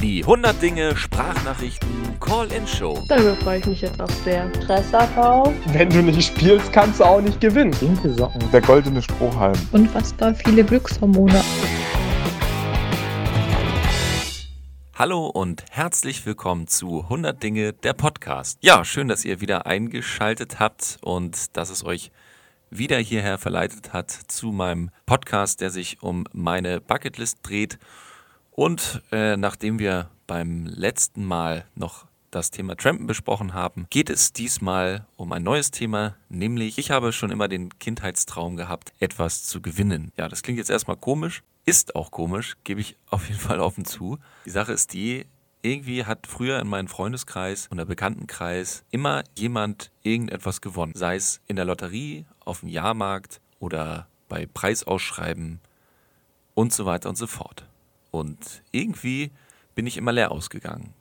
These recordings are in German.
Die 100 Dinge Sprachnachrichten Call-In-Show. Darüber freue ich mich jetzt auch sehr. Stressabbau. Wenn du nicht spielst, kannst du auch nicht gewinnen. Pinke Socken. Der goldene Strohhalm. Unfassbar viele Glückshormone. Hallo und herzlich willkommen zu 100 Dinge, der Podcast. Ja, schön, dass ihr wieder eingeschaltet habt und dass es euch wieder hierher verleitet hat zu meinem Podcast, der sich um meine Bucketlist dreht. Und äh, nachdem wir beim letzten Mal noch das Thema Trampen besprochen haben, geht es diesmal um ein neues Thema, nämlich ich habe schon immer den Kindheitstraum gehabt, etwas zu gewinnen. Ja, das klingt jetzt erstmal komisch, ist auch komisch, gebe ich auf jeden Fall offen zu. Die Sache ist die, irgendwie hat früher in meinem Freundeskreis oder Bekanntenkreis immer jemand irgendetwas gewonnen. Sei es in der Lotterie, auf dem Jahrmarkt oder bei Preisausschreiben und so weiter und so fort. Und irgendwie bin ich immer leer ausgegangen.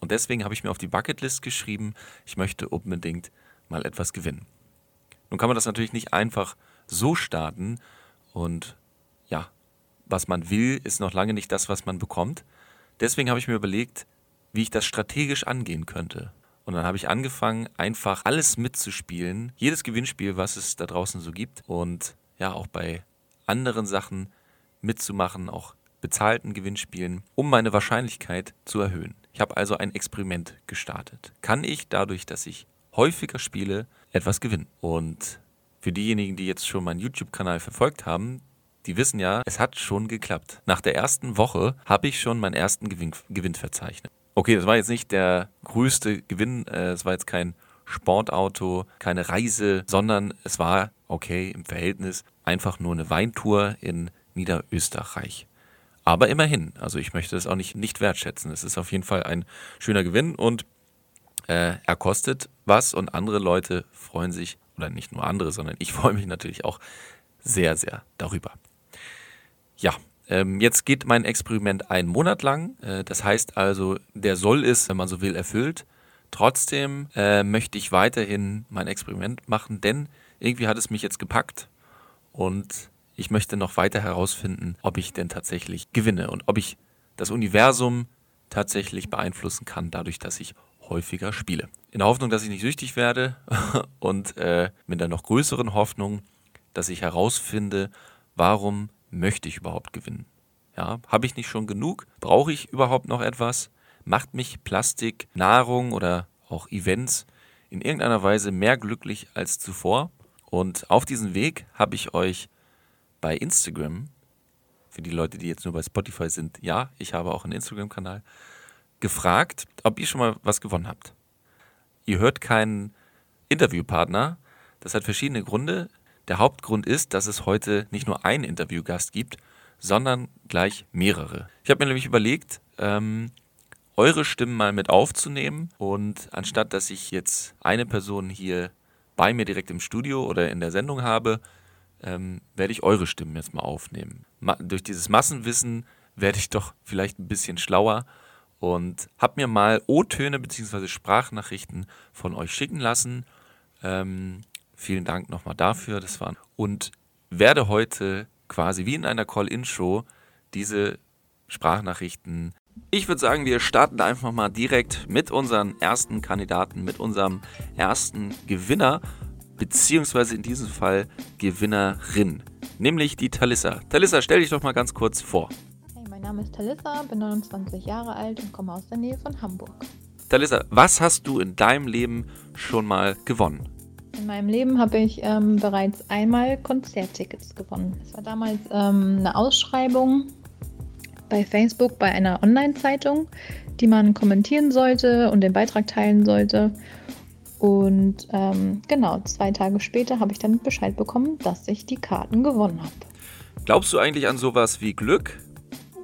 Und deswegen habe ich mir auf die Bucketlist geschrieben, ich möchte unbedingt mal etwas gewinnen. Nun kann man das natürlich nicht einfach so starten und ja, was man will, ist noch lange nicht das, was man bekommt. Deswegen habe ich mir überlegt, wie ich das strategisch angehen könnte. Und dann habe ich angefangen, einfach alles mitzuspielen, jedes Gewinnspiel, was es da draußen so gibt und ja, auch bei anderen Sachen mitzumachen, auch bezahlten Gewinnspielen, um meine Wahrscheinlichkeit zu erhöhen. Ich habe also ein Experiment gestartet. Kann ich dadurch, dass ich häufiger spiele, etwas gewinnen? Und für diejenigen, die jetzt schon meinen YouTube-Kanal verfolgt haben, die wissen ja, es hat schon geklappt. Nach der ersten Woche habe ich schon meinen ersten Gewinn, Gewinn verzeichnet. Okay, das war jetzt nicht der größte Gewinn, äh, es war jetzt kein Sportauto, keine Reise, sondern es war, okay, im Verhältnis einfach nur eine Weintour in Niederösterreich. Aber immerhin, also ich möchte das auch nicht, nicht wertschätzen. Es ist auf jeden Fall ein schöner Gewinn und äh, er kostet was und andere Leute freuen sich, oder nicht nur andere, sondern ich freue mich natürlich auch sehr, sehr darüber. Ja, ähm, jetzt geht mein Experiment einen Monat lang. Äh, das heißt also, der Soll ist, wenn man so will, erfüllt. Trotzdem äh, möchte ich weiterhin mein Experiment machen, denn irgendwie hat es mich jetzt gepackt und ich möchte noch weiter herausfinden, ob ich denn tatsächlich gewinne und ob ich das Universum tatsächlich beeinflussen kann, dadurch, dass ich häufiger spiele. In der Hoffnung, dass ich nicht süchtig werde und äh, mit der noch größeren Hoffnung, dass ich herausfinde, warum möchte ich überhaupt gewinnen. Ja, habe ich nicht schon genug? Brauche ich überhaupt noch etwas? Macht mich Plastik, Nahrung oder auch Events in irgendeiner Weise mehr glücklich als zuvor? Und auf diesem Weg habe ich euch bei Instagram, für die Leute, die jetzt nur bei Spotify sind, ja, ich habe auch einen Instagram-Kanal, gefragt, ob ihr schon mal was gewonnen habt. Ihr hört keinen Interviewpartner. Das hat verschiedene Gründe. Der Hauptgrund ist, dass es heute nicht nur einen Interviewgast gibt, sondern gleich mehrere. Ich habe mir nämlich überlegt, ähm, eure Stimmen mal mit aufzunehmen und anstatt dass ich jetzt eine Person hier bei mir direkt im Studio oder in der Sendung habe, ähm, werde ich eure Stimmen jetzt mal aufnehmen. Ma durch dieses Massenwissen werde ich doch vielleicht ein bisschen schlauer und habe mir mal O-Töne bzw. Sprachnachrichten von euch schicken lassen. Ähm, vielen Dank nochmal dafür. Das waren und werde heute quasi wie in einer Call-in-Show diese Sprachnachrichten. Ich würde sagen, wir starten einfach mal direkt mit unserem ersten Kandidaten, mit unserem ersten Gewinner beziehungsweise in diesem Fall Gewinnerin, nämlich die Talissa. Talissa, stell dich doch mal ganz kurz vor. Hey, mein Name ist Talissa, bin 29 Jahre alt und komme aus der Nähe von Hamburg. Talissa, was hast du in deinem Leben schon mal gewonnen? In meinem Leben habe ich ähm, bereits einmal Konzerttickets gewonnen. Es war damals ähm, eine Ausschreibung bei Facebook bei einer Online-Zeitung, die man kommentieren sollte und den Beitrag teilen sollte. Und ähm, genau, zwei Tage später habe ich dann Bescheid bekommen, dass ich die Karten gewonnen habe. Glaubst du eigentlich an sowas wie Glück?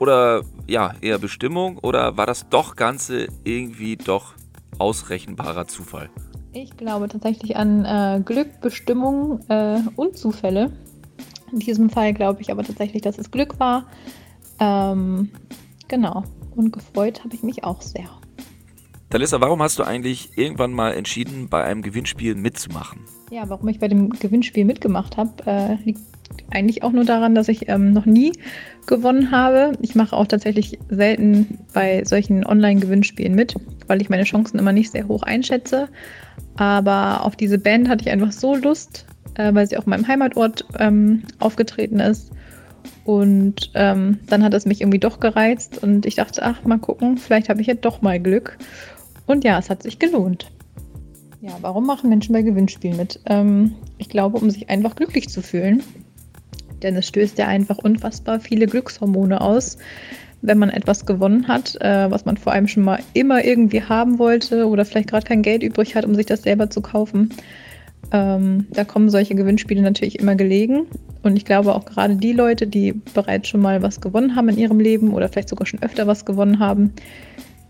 Oder ja, eher Bestimmung? Oder war das doch Ganze irgendwie doch ausrechenbarer Zufall? Ich glaube tatsächlich an äh, Glück, Bestimmung äh, und Zufälle. In diesem Fall glaube ich aber tatsächlich, dass es Glück war. Ähm, genau. Und gefreut habe ich mich auch sehr. Talissa, warum hast du eigentlich irgendwann mal entschieden, bei einem Gewinnspiel mitzumachen? Ja, warum ich bei dem Gewinnspiel mitgemacht habe, äh, liegt eigentlich auch nur daran, dass ich ähm, noch nie gewonnen habe. Ich mache auch tatsächlich selten bei solchen Online-Gewinnspielen mit, weil ich meine Chancen immer nicht sehr hoch einschätze. Aber auf diese Band hatte ich einfach so Lust, äh, weil sie auch in meinem Heimatort ähm, aufgetreten ist. Und ähm, dann hat es mich irgendwie doch gereizt und ich dachte, ach, mal gucken, vielleicht habe ich ja doch mal Glück. Und ja, es hat sich gelohnt. Ja, warum machen Menschen bei Gewinnspielen mit? Ähm, ich glaube, um sich einfach glücklich zu fühlen. Denn es stößt ja einfach unfassbar viele Glückshormone aus, wenn man etwas gewonnen hat, äh, was man vor allem schon mal immer irgendwie haben wollte oder vielleicht gerade kein Geld übrig hat, um sich das selber zu kaufen. Ähm, da kommen solche Gewinnspiele natürlich immer gelegen. Und ich glaube auch gerade die Leute, die bereits schon mal was gewonnen haben in ihrem Leben oder vielleicht sogar schon öfter was gewonnen haben,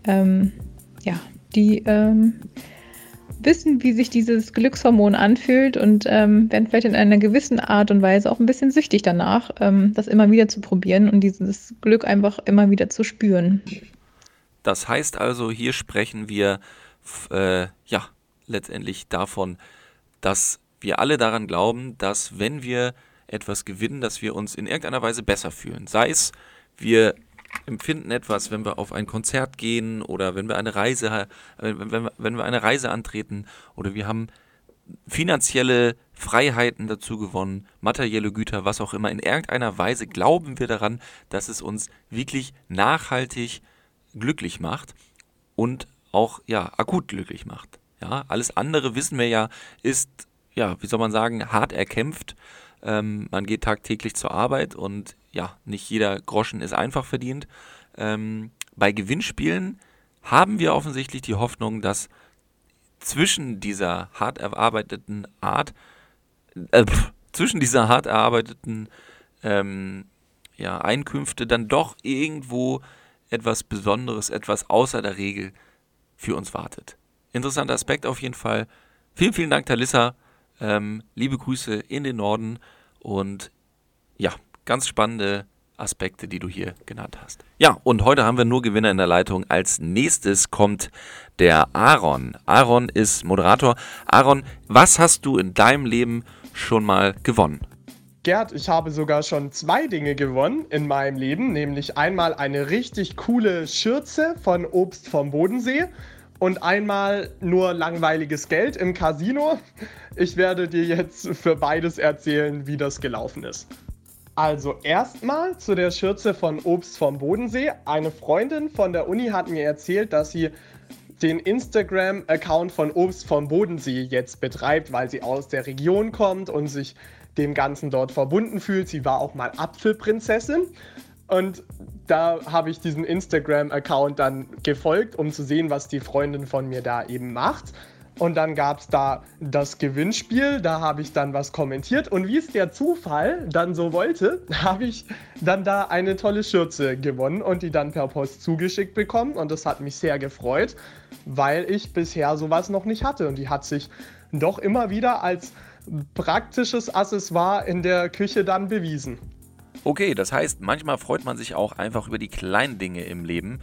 ähm, ja, die ähm, wissen, wie sich dieses Glückshormon anfühlt und ähm, werden vielleicht in einer gewissen Art und Weise auch ein bisschen süchtig danach, ähm, das immer wieder zu probieren und dieses Glück einfach immer wieder zu spüren. Das heißt also, hier sprechen wir äh, ja letztendlich davon, dass wir alle daran glauben, dass wenn wir etwas gewinnen, dass wir uns in irgendeiner Weise besser fühlen. Sei es, wir empfinden etwas, wenn wir auf ein Konzert gehen oder wenn wir eine Reise, äh, wenn, wir, eine Reise antreten oder wir haben finanzielle Freiheiten dazu gewonnen, materielle Güter, was auch immer. In irgendeiner Weise glauben wir daran, dass es uns wirklich nachhaltig glücklich macht und auch ja akut glücklich macht. Ja, alles andere wissen wir ja ist ja wie soll man sagen hart erkämpft. Ähm, man geht tagtäglich zur Arbeit und ja, nicht jeder Groschen ist einfach verdient. Ähm, bei Gewinnspielen haben wir offensichtlich die Hoffnung, dass zwischen dieser hart erarbeiteten Art, äh, pff, zwischen dieser hart erarbeiteten ähm, ja, Einkünfte dann doch irgendwo etwas Besonderes, etwas außer der Regel für uns wartet. Interessanter Aspekt auf jeden Fall. Vielen, vielen Dank, Talissa. Ähm, liebe Grüße in den Norden und ja, ganz spannende Aspekte, die du hier genannt hast. Ja, und heute haben wir nur Gewinner in der Leitung. Als nächstes kommt der Aaron. Aaron ist Moderator. Aaron, was hast du in deinem Leben schon mal gewonnen? Gerd, ich habe sogar schon zwei Dinge gewonnen in meinem Leben, nämlich einmal eine richtig coole Schürze von Obst vom Bodensee und einmal nur langweiliges Geld im Casino. Ich werde dir jetzt für beides erzählen, wie das gelaufen ist. Also erstmal zu der Schürze von Obst vom Bodensee. Eine Freundin von der Uni hat mir erzählt, dass sie den Instagram-Account von Obst vom Bodensee jetzt betreibt, weil sie aus der Region kommt und sich dem Ganzen dort verbunden fühlt. Sie war auch mal Apfelprinzessin. Und da habe ich diesen Instagram-Account dann gefolgt, um zu sehen, was die Freundin von mir da eben macht. Und dann gab es da das Gewinnspiel, da habe ich dann was kommentiert. Und wie es der Zufall dann so wollte, habe ich dann da eine tolle Schürze gewonnen und die dann per Post zugeschickt bekommen. Und das hat mich sehr gefreut, weil ich bisher sowas noch nicht hatte. Und die hat sich doch immer wieder als praktisches Accessoire in der Küche dann bewiesen. Okay, das heißt, manchmal freut man sich auch einfach über die kleinen Dinge im Leben.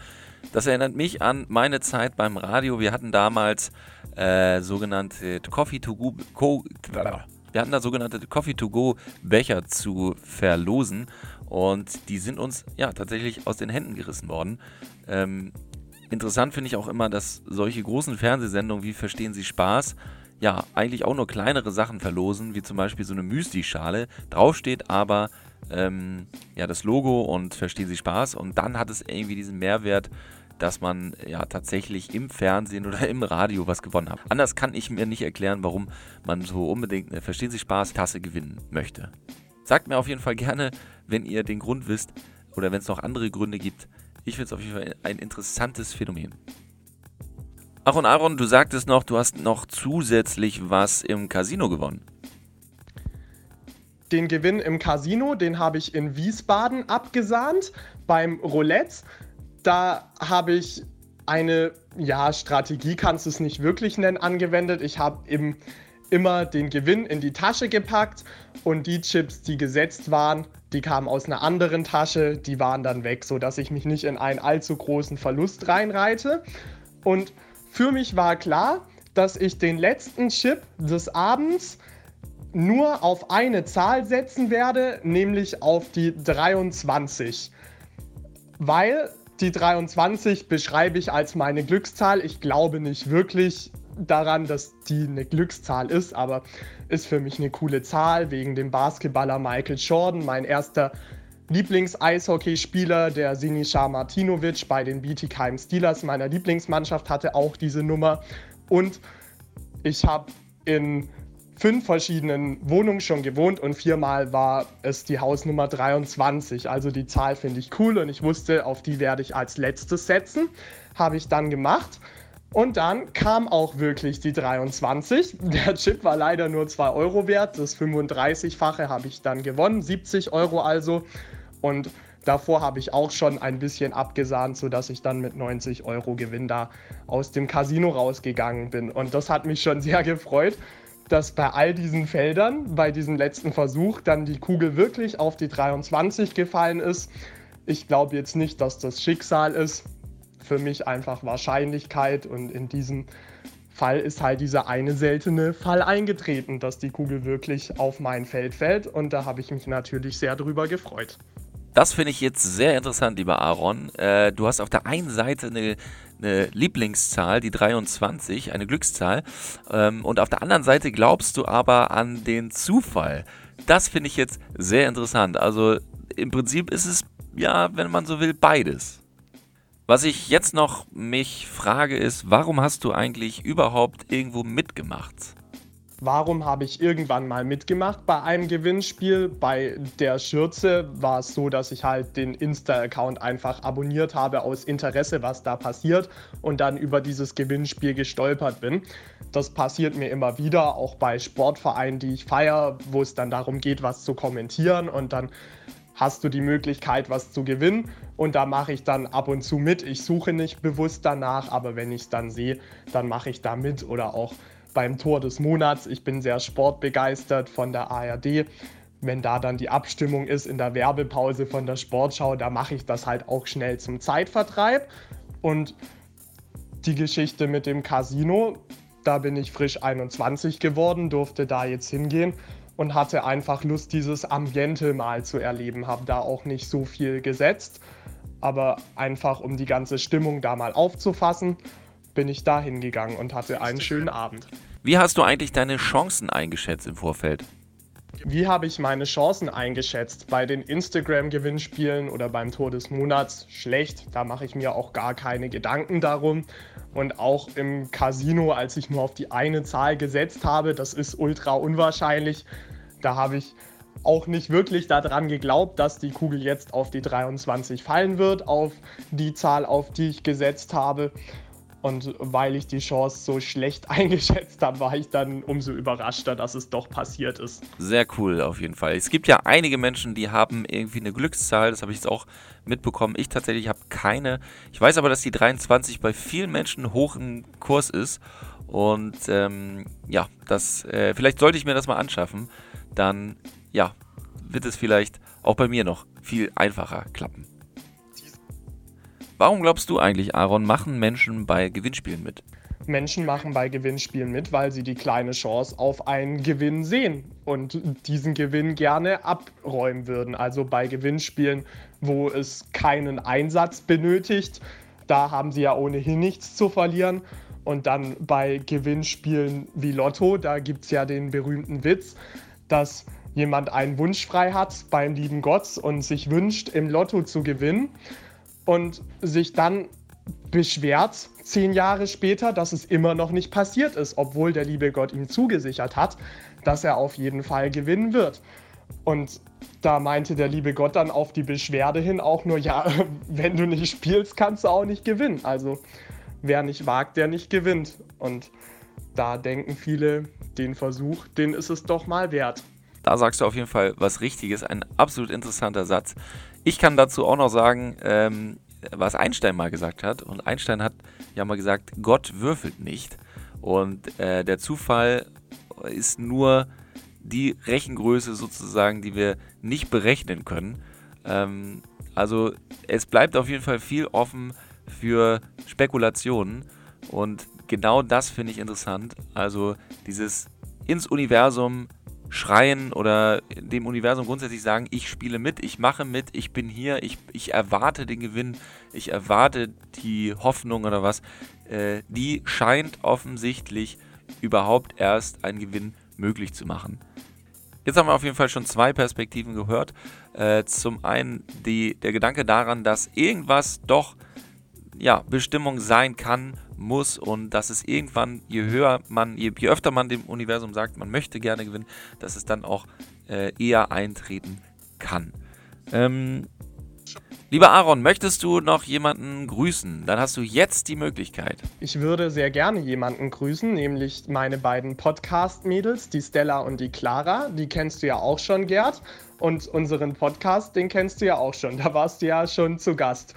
Das erinnert mich an meine Zeit beim Radio. Wir hatten damals äh, sogenannte Coffee to go, wir hatten da sogenannte Coffee to go Becher zu verlosen und die sind uns ja tatsächlich aus den Händen gerissen worden. Ähm, interessant finde ich auch immer, dass solche großen Fernsehsendungen wie Verstehen Sie Spaß ja eigentlich auch nur kleinere Sachen verlosen, wie zum Beispiel so eine Müsli-Schale. Draufsteht aber ähm, ja das Logo und Verstehen Sie Spaß und dann hat es irgendwie diesen Mehrwert dass man ja tatsächlich im Fernsehen oder im Radio was gewonnen hat. Anders kann ich mir nicht erklären, warum man so unbedingt eine Verstehen Sie Spaß Tasse gewinnen möchte. Sagt mir auf jeden Fall gerne, wenn ihr den Grund wisst oder wenn es noch andere Gründe gibt. Ich finde es auf jeden Fall ein interessantes Phänomen. Ach und Aaron, du sagtest noch, du hast noch zusätzlich was im Casino gewonnen. Den Gewinn im Casino, den habe ich in Wiesbaden abgesahnt beim Roulette da habe ich eine, ja, Strategie kannst du es nicht wirklich nennen, angewendet. Ich habe eben immer den Gewinn in die Tasche gepackt und die Chips, die gesetzt waren, die kamen aus einer anderen Tasche, die waren dann weg, sodass ich mich nicht in einen allzu großen Verlust reinreite. Und für mich war klar, dass ich den letzten Chip des Abends nur auf eine Zahl setzen werde, nämlich auf die 23. Weil die 23 beschreibe ich als meine Glückszahl. Ich glaube nicht wirklich daran, dass die eine Glückszahl ist, aber ist für mich eine coole Zahl wegen dem Basketballer Michael Jordan, mein erster Lieblings-Eishockeyspieler, der Sinisa Martinovic bei den Bietigheim Steelers meiner Lieblingsmannschaft hatte auch diese Nummer und ich habe in fünf verschiedenen Wohnungen schon gewohnt und viermal war es die Hausnummer 23. Also die Zahl finde ich cool und ich wusste, auf die werde ich als letztes setzen. Habe ich dann gemacht. Und dann kam auch wirklich die 23. Der Chip war leider nur 2 Euro wert. Das 35-fache habe ich dann gewonnen, 70 Euro also. Und davor habe ich auch schon ein bisschen abgesahnt, sodass ich dann mit 90 Euro Gewinn da aus dem Casino rausgegangen bin. Und das hat mich schon sehr gefreut dass bei all diesen Feldern, bei diesem letzten Versuch, dann die Kugel wirklich auf die 23 gefallen ist. Ich glaube jetzt nicht, dass das Schicksal ist. Für mich einfach Wahrscheinlichkeit und in diesem Fall ist halt dieser eine seltene Fall eingetreten, dass die Kugel wirklich auf mein Feld fällt und da habe ich mich natürlich sehr drüber gefreut. Das finde ich jetzt sehr interessant, lieber Aaron. Äh, du hast auf der einen Seite eine, eine Lieblingszahl, die 23, eine Glückszahl. Ähm, und auf der anderen Seite glaubst du aber an den Zufall. Das finde ich jetzt sehr interessant. Also im Prinzip ist es, ja, wenn man so will, beides. Was ich jetzt noch mich frage ist, warum hast du eigentlich überhaupt irgendwo mitgemacht? Warum habe ich irgendwann mal mitgemacht bei einem Gewinnspiel? Bei der Schürze war es so, dass ich halt den Insta-Account einfach abonniert habe aus Interesse, was da passiert und dann über dieses Gewinnspiel gestolpert bin. Das passiert mir immer wieder, auch bei Sportvereinen, die ich feiere, wo es dann darum geht, was zu kommentieren und dann hast du die Möglichkeit, was zu gewinnen. Und da mache ich dann ab und zu mit. Ich suche nicht bewusst danach, aber wenn ich es dann sehe, dann mache ich da mit oder auch beim Tor des Monats. Ich bin sehr sportbegeistert von der ARD. Wenn da dann die Abstimmung ist in der Werbepause von der Sportschau, da mache ich das halt auch schnell zum Zeitvertreib. Und die Geschichte mit dem Casino, da bin ich frisch 21 geworden, durfte da jetzt hingehen und hatte einfach Lust, dieses Ambiente mal zu erleben. Habe da auch nicht so viel gesetzt, aber einfach um die ganze Stimmung da mal aufzufassen bin ich da hingegangen und hatte einen schönen Abend. Wie hast du eigentlich deine Chancen eingeschätzt im Vorfeld? Wie habe ich meine Chancen eingeschätzt? Bei den Instagram-Gewinnspielen oder beim Tor des Monats schlecht. Da mache ich mir auch gar keine Gedanken darum. Und auch im Casino, als ich nur auf die eine Zahl gesetzt habe, das ist ultra unwahrscheinlich. Da habe ich auch nicht wirklich daran geglaubt, dass die Kugel jetzt auf die 23 fallen wird, auf die Zahl, auf die ich gesetzt habe. Und weil ich die Chance so schlecht eingeschätzt habe, war ich dann umso überraschter, dass es doch passiert ist. Sehr cool auf jeden Fall. Es gibt ja einige Menschen, die haben irgendwie eine Glückszahl, das habe ich jetzt auch mitbekommen. Ich tatsächlich habe keine. Ich weiß aber, dass die 23 bei vielen Menschen hoch im Kurs ist. Und ähm, ja, das, äh, vielleicht sollte ich mir das mal anschaffen. Dann ja, wird es vielleicht auch bei mir noch viel einfacher klappen. Warum glaubst du eigentlich, Aaron, machen Menschen bei Gewinnspielen mit? Menschen machen bei Gewinnspielen mit, weil sie die kleine Chance auf einen Gewinn sehen und diesen Gewinn gerne abräumen würden. Also bei Gewinnspielen, wo es keinen Einsatz benötigt, da haben sie ja ohnehin nichts zu verlieren. Und dann bei Gewinnspielen wie Lotto, da gibt es ja den berühmten Witz, dass jemand einen Wunsch frei hat beim lieben Gott und sich wünscht, im Lotto zu gewinnen und sich dann beschwert, zehn Jahre später, dass es immer noch nicht passiert ist, obwohl der liebe Gott ihm zugesichert hat, dass er auf jeden Fall gewinnen wird. Und da meinte der liebe Gott dann auf die Beschwerde hin auch nur, ja, wenn du nicht spielst, kannst du auch nicht gewinnen. Also wer nicht wagt, der nicht gewinnt. Und da denken viele, den Versuch, den ist es doch mal wert. Da sagst du auf jeden Fall was Richtiges, ein absolut interessanter Satz. Ich kann dazu auch noch sagen, ähm, was Einstein mal gesagt hat. Und Einstein hat ja mal gesagt, Gott würfelt nicht. Und äh, der Zufall ist nur die Rechengröße sozusagen, die wir nicht berechnen können. Ähm, also es bleibt auf jeden Fall viel offen für Spekulationen. Und genau das finde ich interessant. Also dieses ins Universum schreien oder dem Universum grundsätzlich sagen, ich spiele mit, ich mache mit, ich bin hier, ich, ich erwarte den Gewinn, ich erwarte die Hoffnung oder was, äh, die scheint offensichtlich überhaupt erst einen Gewinn möglich zu machen. Jetzt haben wir auf jeden Fall schon zwei Perspektiven gehört. Äh, zum einen die, der Gedanke daran, dass irgendwas doch ja, Bestimmung sein kann, muss und dass es irgendwann, je höher man, je, je öfter man dem Universum sagt, man möchte gerne gewinnen, dass es dann auch äh, eher eintreten kann. Ähm, Lieber Aaron, möchtest du noch jemanden grüßen? Dann hast du jetzt die Möglichkeit. Ich würde sehr gerne jemanden grüßen, nämlich meine beiden Podcast-Mädels, die Stella und die Clara. Die kennst du ja auch schon, Gerd. Und unseren Podcast, den kennst du ja auch schon. Da warst du ja schon zu Gast.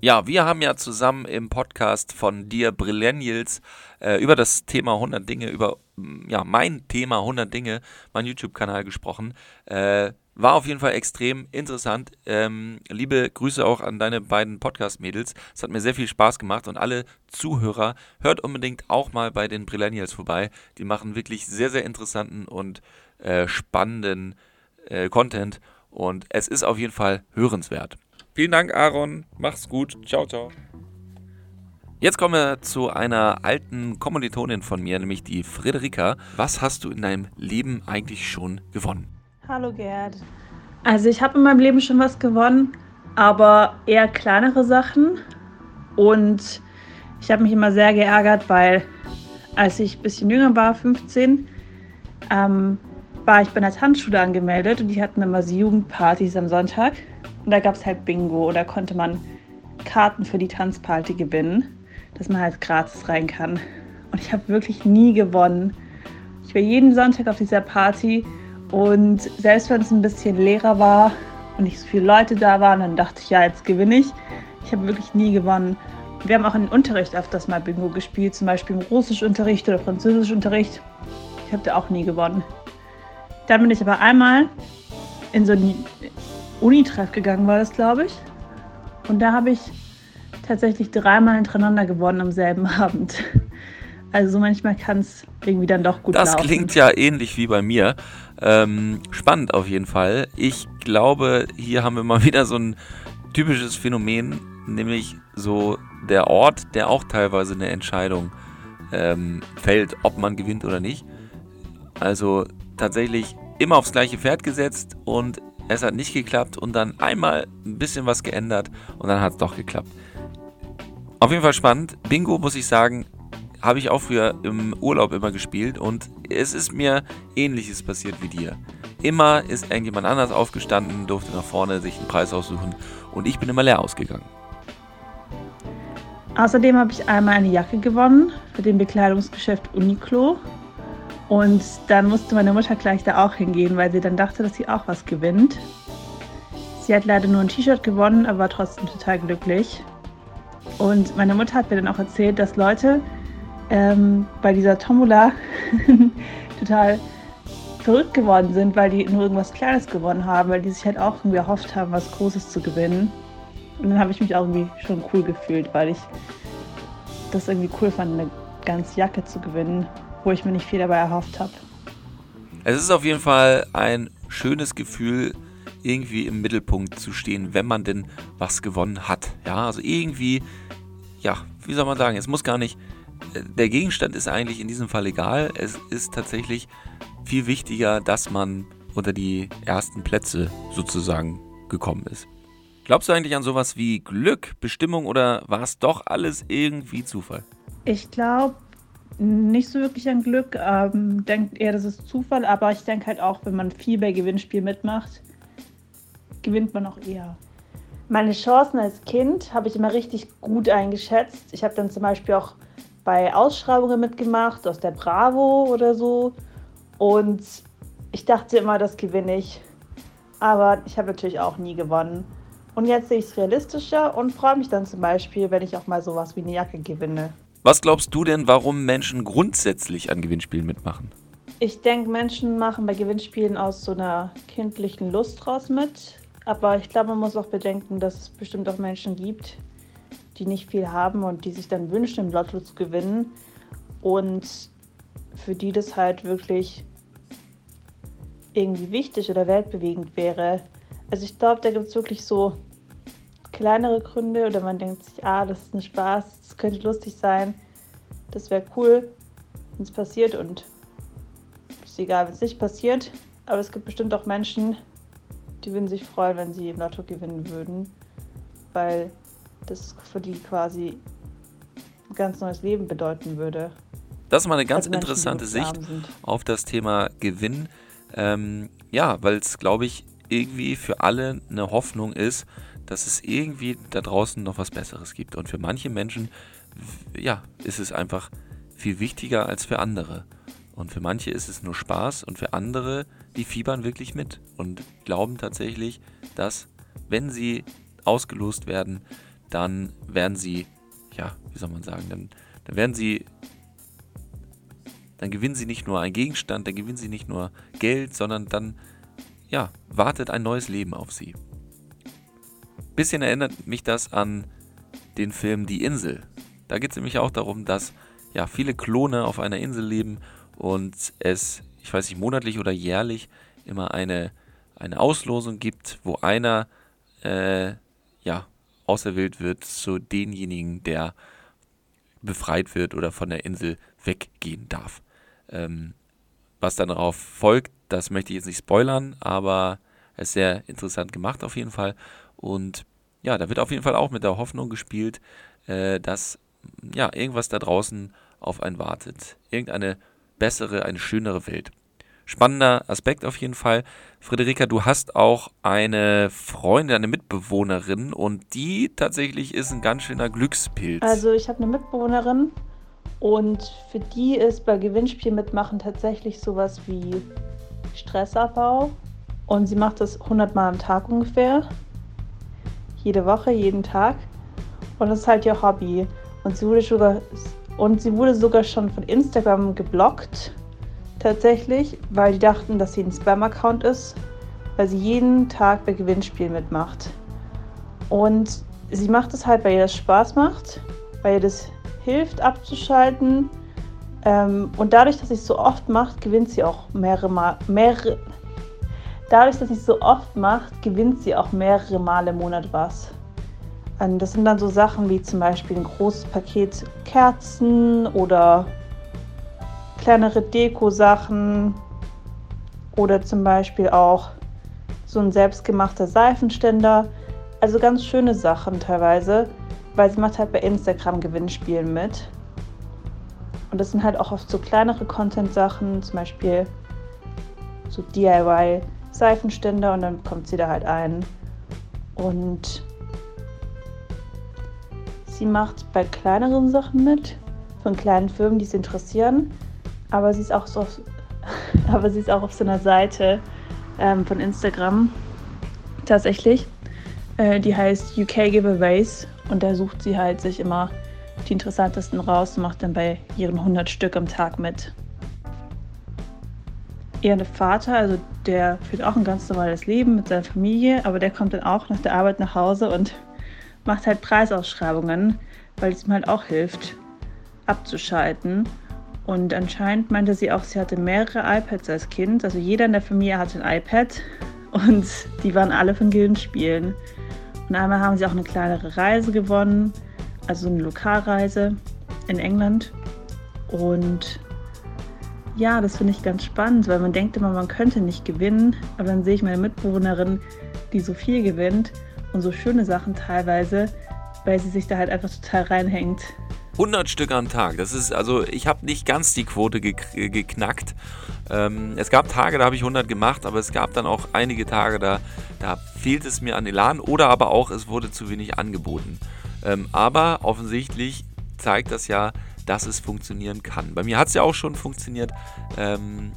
Ja, wir haben ja zusammen im Podcast von dir Brillennials äh, über das Thema 100 Dinge, über mm, ja, mein Thema 100 Dinge, mein YouTube-Kanal gesprochen. Äh, war auf jeden Fall extrem interessant. Ähm, liebe Grüße auch an deine beiden Podcast-Mädels. Es hat mir sehr viel Spaß gemacht und alle Zuhörer, hört unbedingt auch mal bei den Brillennials vorbei. Die machen wirklich sehr, sehr interessanten und äh, spannenden äh, Content und es ist auf jeden Fall hörenswert. Vielen Dank, Aaron. Mach's gut. Ciao, ciao. Jetzt kommen wir zu einer alten Kommilitonin von mir, nämlich die Friederika. Was hast du in deinem Leben eigentlich schon gewonnen? Hallo Gerd. Also ich habe in meinem Leben schon was gewonnen, aber eher kleinere Sachen. Und ich habe mich immer sehr geärgert, weil als ich ein bisschen jünger war, 15, ähm, war ich bei einer Tanzschule angemeldet und die hatten immer so Jugendpartys am Sonntag. Und da gab es halt Bingo oder konnte man Karten für die Tanzparty gewinnen, dass man halt gratis rein kann. Und ich habe wirklich nie gewonnen. Ich war jeden Sonntag auf dieser Party und selbst wenn es ein bisschen leerer war und nicht so viele Leute da waren, dann dachte ich, ja, jetzt gewinne ich. Ich habe wirklich nie gewonnen. Wir haben auch in Unterricht öfters mal Bingo gespielt, zum Beispiel im Russischunterricht oder Französischunterricht. Ich habe da auch nie gewonnen. Dann bin ich aber einmal in so einen Unitreff gegangen, war das, glaube ich. Und da habe ich tatsächlich dreimal hintereinander gewonnen am selben Abend. Also manchmal kann es irgendwie dann doch gut das laufen. Das klingt ja ähnlich wie bei mir. Ähm, spannend auf jeden Fall. Ich glaube, hier haben wir mal wieder so ein typisches Phänomen, nämlich so der Ort, der auch teilweise eine Entscheidung ähm, fällt, ob man gewinnt oder nicht. Also tatsächlich immer aufs gleiche Pferd gesetzt und es hat nicht geklappt und dann einmal ein bisschen was geändert und dann hat es doch geklappt. Auf jeden Fall spannend. Bingo muss ich sagen, habe ich auch früher im Urlaub immer gespielt und es ist mir ähnliches passiert wie dir. Immer ist irgendjemand anders aufgestanden, durfte nach vorne sich einen Preis aussuchen und ich bin immer leer ausgegangen. Außerdem habe ich einmal eine Jacke gewonnen für dem Bekleidungsgeschäft Uniqlo. Und dann musste meine Mutter gleich da auch hingehen, weil sie dann dachte, dass sie auch was gewinnt. Sie hat leider nur ein T-Shirt gewonnen, aber war trotzdem total glücklich. Und meine Mutter hat mir dann auch erzählt, dass Leute ähm, bei dieser Tombola total verrückt geworden sind, weil die nur irgendwas Kleines gewonnen haben, weil die sich halt auch irgendwie erhofft haben, was Großes zu gewinnen. Und dann habe ich mich auch irgendwie schon cool gefühlt, weil ich das irgendwie cool fand, eine ganze Jacke zu gewinnen, wo ich mir nicht viel dabei erhofft habe. Es ist auf jeden Fall ein schönes Gefühl, irgendwie im Mittelpunkt zu stehen, wenn man denn was gewonnen hat. Ja, also irgendwie, ja, wie soll man sagen, es muss gar nicht, der Gegenstand ist eigentlich in diesem Fall egal. Es ist tatsächlich viel wichtiger, dass man unter die ersten Plätze sozusagen gekommen ist. Glaubst du eigentlich an sowas wie Glück, Bestimmung oder war es doch alles irgendwie Zufall? Ich glaube nicht so wirklich an Glück. Ähm, denke eher, das ist Zufall, aber ich denke halt auch, wenn man viel bei Gewinnspielen mitmacht, gewinnt man auch eher. Meine Chancen als Kind habe ich immer richtig gut eingeschätzt. Ich habe dann zum Beispiel auch bei Ausschreibungen mitgemacht, aus der Bravo oder so. Und ich dachte immer, das gewinne ich. Aber ich habe natürlich auch nie gewonnen. Und jetzt sehe ich es realistischer und freue mich dann zum Beispiel, wenn ich auch mal sowas wie eine Jacke gewinne. Was glaubst du denn, warum Menschen grundsätzlich an Gewinnspielen mitmachen? Ich denke, Menschen machen bei Gewinnspielen aus so einer kindlichen Lust raus mit. Aber ich glaube, man muss auch bedenken, dass es bestimmt auch Menschen gibt, die nicht viel haben und die sich dann wünschen, im Lotto zu gewinnen. Und für die das halt wirklich irgendwie wichtig oder weltbewegend wäre. Also ich glaube, da gibt es wirklich so kleinere Gründe oder man denkt sich, ah, das ist ein Spaß, das könnte lustig sein, das wäre cool, wenn es passiert und es ist egal, wenn es nicht passiert. Aber es gibt bestimmt auch Menschen, die würden sich freuen, wenn sie im Lotto gewinnen würden, weil das für die quasi ein ganz neues Leben bedeuten würde. Das ist mal eine ganz interessante Sicht auf das Thema Gewinn. Ähm, ja, weil es, glaube ich, irgendwie für alle eine Hoffnung ist, dass es irgendwie da draußen noch was Besseres gibt. Und für manche Menschen, ja, ist es einfach viel wichtiger als für andere. Und für manche ist es nur Spaß und für andere, die fiebern wirklich mit und glauben tatsächlich, dass wenn sie ausgelost werden, dann werden sie, ja, wie soll man sagen, dann, dann werden sie, dann gewinnen sie nicht nur einen Gegenstand, dann gewinnen sie nicht nur Geld, sondern dann, ja, wartet ein neues Leben auf sie. Bisschen erinnert mich das an den Film Die Insel. Da geht es nämlich auch darum, dass ja viele Klone auf einer Insel leben und es, ich weiß nicht, monatlich oder jährlich immer eine, eine Auslosung gibt, wo einer äh, ja auserwählt wird zu denjenigen, der befreit wird oder von der Insel weggehen darf. Ähm, was dann darauf folgt, das möchte ich jetzt nicht spoilern, aber es ist sehr interessant gemacht auf jeden Fall. Und ja, da wird auf jeden Fall auch mit der Hoffnung gespielt, äh, dass ja, irgendwas da draußen auf einen wartet. Irgendeine bessere, eine schönere Welt. Spannender Aspekt auf jeden Fall. Friederika, du hast auch eine Freundin, eine Mitbewohnerin und die tatsächlich ist ein ganz schöner Glückspilz. Also ich habe eine Mitbewohnerin und für die ist bei Gewinnspiel mitmachen tatsächlich sowas wie Stressabbau. Und sie macht das 100 Mal am Tag ungefähr jede Woche, jeden Tag. Und das ist halt ihr Hobby. Und sie wurde sogar, und sie wurde sogar schon von Instagram geblockt, tatsächlich, weil die dachten, dass sie ein Spam-Account ist, weil sie jeden Tag bei Gewinnspielen mitmacht. Und sie macht es halt, weil ihr das Spaß macht, weil ihr das hilft abzuschalten. Ähm, und dadurch, dass sie es so oft macht, gewinnt sie auch mehrere Mal, mehrere, dadurch, dass sie es so oft macht, gewinnt sie auch mehrere Male im Monat was. Und das sind dann so Sachen wie zum Beispiel ein großes Paket Kerzen oder kleinere Deko-Sachen oder zum Beispiel auch so ein selbstgemachter Seifenständer. Also ganz schöne Sachen teilweise, weil sie macht halt bei Instagram Gewinnspielen mit. Und das sind halt auch oft so kleinere Content-Sachen, zum Beispiel so DIY Seifenständer und dann kommt sie da halt ein. Und sie macht bei kleineren Sachen mit, von kleinen Firmen, die sie interessieren. Aber sie ist auch so auf, aber sie ist auch auf so einer Seite ähm, von Instagram tatsächlich. Äh, die heißt UK Giveaways und da sucht sie halt sich immer die interessantesten raus und macht dann bei ihren 100 Stück am Tag mit ihr Vater, also der führt auch ein ganz normales Leben mit seiner Familie, aber der kommt dann auch nach der Arbeit nach Hause und macht halt Preisausschreibungen, weil es ihm halt auch hilft, abzuschalten. Und anscheinend meinte sie auch, sie hatte mehrere iPads als Kind. Also jeder in der Familie hatte ein iPad und die waren alle von Gewinnspielen. Und einmal haben sie auch eine kleinere Reise gewonnen, also eine Lokalreise in England. Und ja, das finde ich ganz spannend, weil man denkt immer, man könnte nicht gewinnen, aber dann sehe ich meine Mitbewohnerin, die so viel gewinnt und so schöne Sachen teilweise, weil sie sich da halt einfach total reinhängt. 100 Stück am Tag. Das ist also, ich habe nicht ganz die Quote geknackt. Ähm, es gab Tage, da habe ich 100 gemacht, aber es gab dann auch einige Tage, da, da fehlt es mir an Elan oder aber auch, es wurde zu wenig angeboten. Ähm, aber offensichtlich zeigt das ja, dass es funktionieren kann. Bei mir hat es ja auch schon funktioniert. Ähm,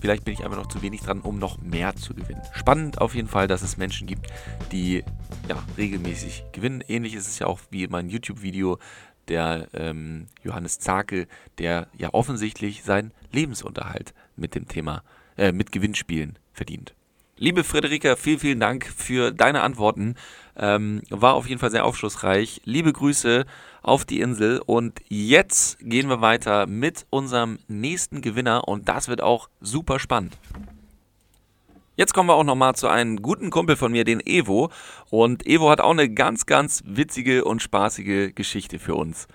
vielleicht bin ich einfach noch zu wenig dran, um noch mehr zu gewinnen. Spannend auf jeden Fall, dass es Menschen gibt, die ja, regelmäßig gewinnen. Ähnlich ist es ja auch wie mein YouTube-Video der ähm, Johannes Zakel, der ja offensichtlich seinen Lebensunterhalt mit dem Thema, äh, mit Gewinnspielen verdient. Liebe Friederika, vielen, vielen Dank für deine Antworten. Ähm, war auf jeden Fall sehr aufschlussreich. Liebe Grüße auf die Insel. Und jetzt gehen wir weiter mit unserem nächsten Gewinner und das wird auch super spannend. Jetzt kommen wir auch nochmal zu einem guten Kumpel von mir, den Evo. Und Evo hat auch eine ganz, ganz witzige und spaßige Geschichte für uns.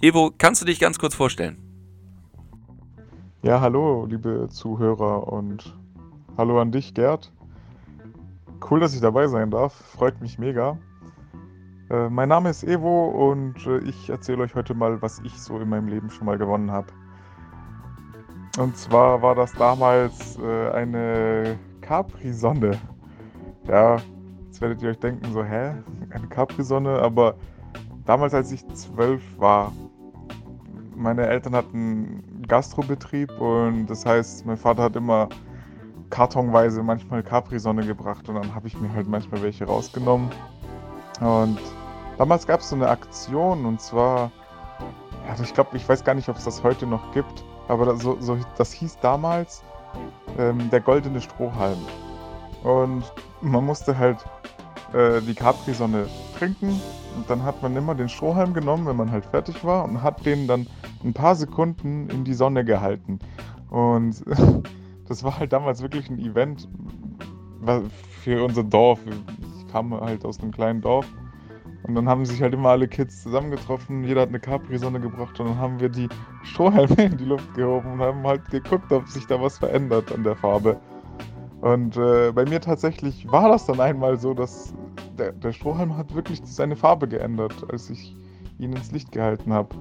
Evo, kannst du dich ganz kurz vorstellen? Ja, hallo, liebe Zuhörer und hallo an dich, Gerd. Cool, dass ich dabei sein darf. Freut mich mega. Äh, mein Name ist Evo und äh, ich erzähle euch heute mal, was ich so in meinem Leben schon mal gewonnen habe. Und zwar war das damals äh, eine Capri-Sonne. Ja, jetzt werdet ihr euch denken, so, hä? Eine Capri-Sonne? Aber damals, als ich zwölf war, meine Eltern hatten Gastrobetrieb und das heißt, mein Vater hat immer kartonweise manchmal Capri-Sonne gebracht und dann habe ich mir halt manchmal welche rausgenommen. Und damals gab es so eine Aktion und zwar, ja, ich glaube, ich weiß gar nicht, ob es das heute noch gibt. Aber das, so, so, das hieß damals ähm, der goldene Strohhalm. Und man musste halt äh, die Capri-Sonne trinken und dann hat man immer den Strohhalm genommen, wenn man halt fertig war und hat den dann ein paar Sekunden in die Sonne gehalten. Und das war halt damals wirklich ein Event für unser Dorf. Ich kam halt aus einem kleinen Dorf und dann haben sich halt immer alle Kids zusammengetroffen, jeder hat eine Capri-Sonne gebracht und dann haben wir die Strohhalme in die Luft gehoben und haben halt geguckt, ob sich da was verändert an der Farbe. Und äh, bei mir tatsächlich war das dann einmal so, dass der, der Strohhalm hat wirklich seine Farbe geändert, als ich ihn ins Licht gehalten habe.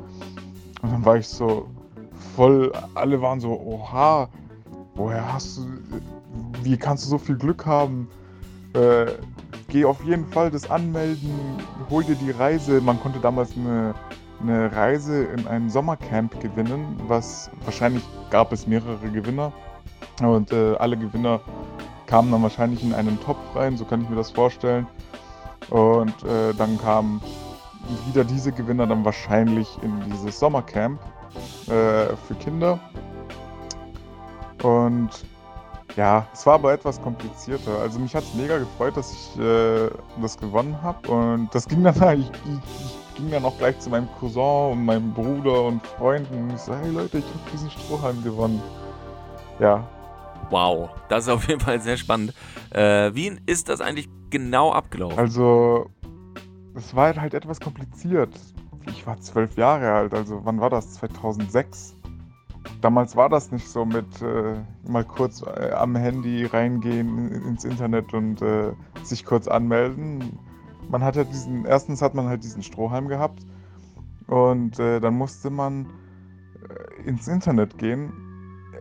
Und dann war ich so voll, alle waren so, oha, woher hast du, wie kannst du so viel Glück haben? Äh, geh auf jeden Fall das anmelden, hol dir die Reise. Man konnte damals eine, eine Reise in ein Sommercamp gewinnen, was wahrscheinlich gab es mehrere Gewinner. Und äh, alle Gewinner kamen dann wahrscheinlich in einen Topf rein, so kann ich mir das vorstellen. Und äh, dann kamen wieder diese Gewinner dann wahrscheinlich in dieses Sommercamp äh, für Kinder. Und ja, es war aber etwas komplizierter. Also mich hat es mega gefreut, dass ich äh, das gewonnen habe. Und das ging dann, ich, ich, ich, ging dann auch gleich zu meinem Cousin und meinem Bruder und Freunden. Und ich so, hey Leute, ich habe diesen Strohhalm gewonnen. Ja. Wow, das ist auf jeden Fall sehr spannend. Äh, wie ist das eigentlich genau abgelaufen? Also, es war halt etwas kompliziert. Ich war zwölf Jahre alt, also wann war das? 2006? Damals war das nicht so mit äh, mal kurz äh, am Handy reingehen ins Internet und äh, sich kurz anmelden. Man hat halt diesen, erstens hat man halt diesen Strohhalm gehabt und äh, dann musste man äh, ins Internet gehen,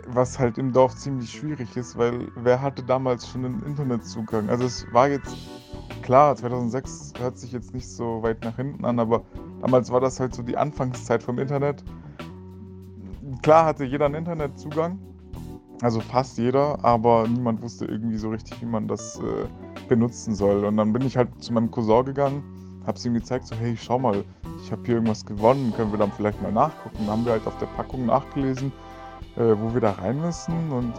was halt im Dorf ziemlich schwierig ist, weil wer hatte damals schon einen Internetzugang? Also es war jetzt klar, 2006 hört sich jetzt nicht so weit nach hinten an, aber damals war das halt so die Anfangszeit vom Internet klar hatte jeder einen Internetzugang, also fast jeder, aber niemand wusste irgendwie so richtig, wie man das äh, benutzen soll. Und dann bin ich halt zu meinem Cousin gegangen, hab's ihm gezeigt, so hey, schau mal, ich habe hier irgendwas gewonnen, können wir dann vielleicht mal nachgucken. Dann haben wir halt auf der Packung nachgelesen, äh, wo wir da rein müssen und